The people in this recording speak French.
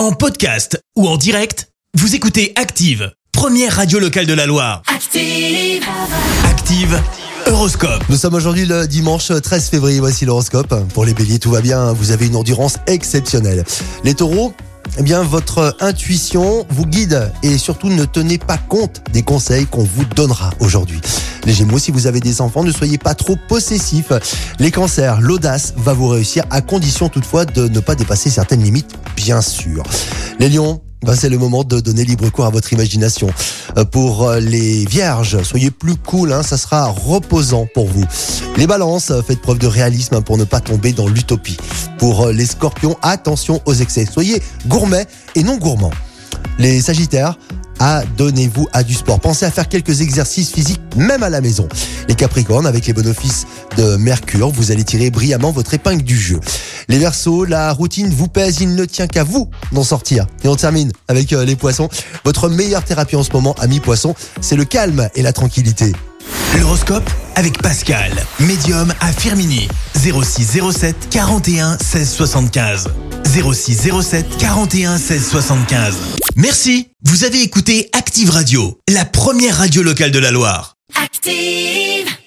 En podcast ou en direct, vous écoutez Active, première radio locale de la Loire. Active. Active, Horoscope. Nous sommes aujourd'hui le dimanche 13 février, voici l'horoscope. Pour les béliers, tout va bien, vous avez une endurance exceptionnelle. Les taureaux, eh bien, votre intuition vous guide et surtout ne tenez pas compte des conseils qu'on vous donnera aujourd'hui. Les gémeaux, si vous avez des enfants, ne soyez pas trop possessifs. Les cancers, l'audace va vous réussir à condition toutefois de ne pas dépasser certaines limites, bien sûr. Les lions, ben, c'est le moment de donner libre cours à votre imagination. Euh, Pour euh, les vierges, soyez plus cool, hein, ça sera reposant pour vous. Les balances, euh, faites preuve de réalisme hein, pour ne pas tomber dans l'utopie. Pour les scorpions, attention aux excès. Soyez gourmets et non gourmands. Les sagittaires, adonnez-vous à du sport. Pensez à faire quelques exercices physiques, même à la maison. Les capricornes, avec les bénéfices de Mercure, vous allez tirer brillamment votre épingle du jeu. Les versos, la routine vous pèse, il ne tient qu'à vous d'en sortir. Et on termine avec euh, les poissons. Votre meilleure thérapie en ce moment, ami poisson, c'est le calme et la tranquillité. L'horoscope avec Pascal, médium à Firmini. 06 07 41 16 75. 06 07 41 16 75. Merci, vous avez écouté Active Radio, la première radio locale de la Loire. Active.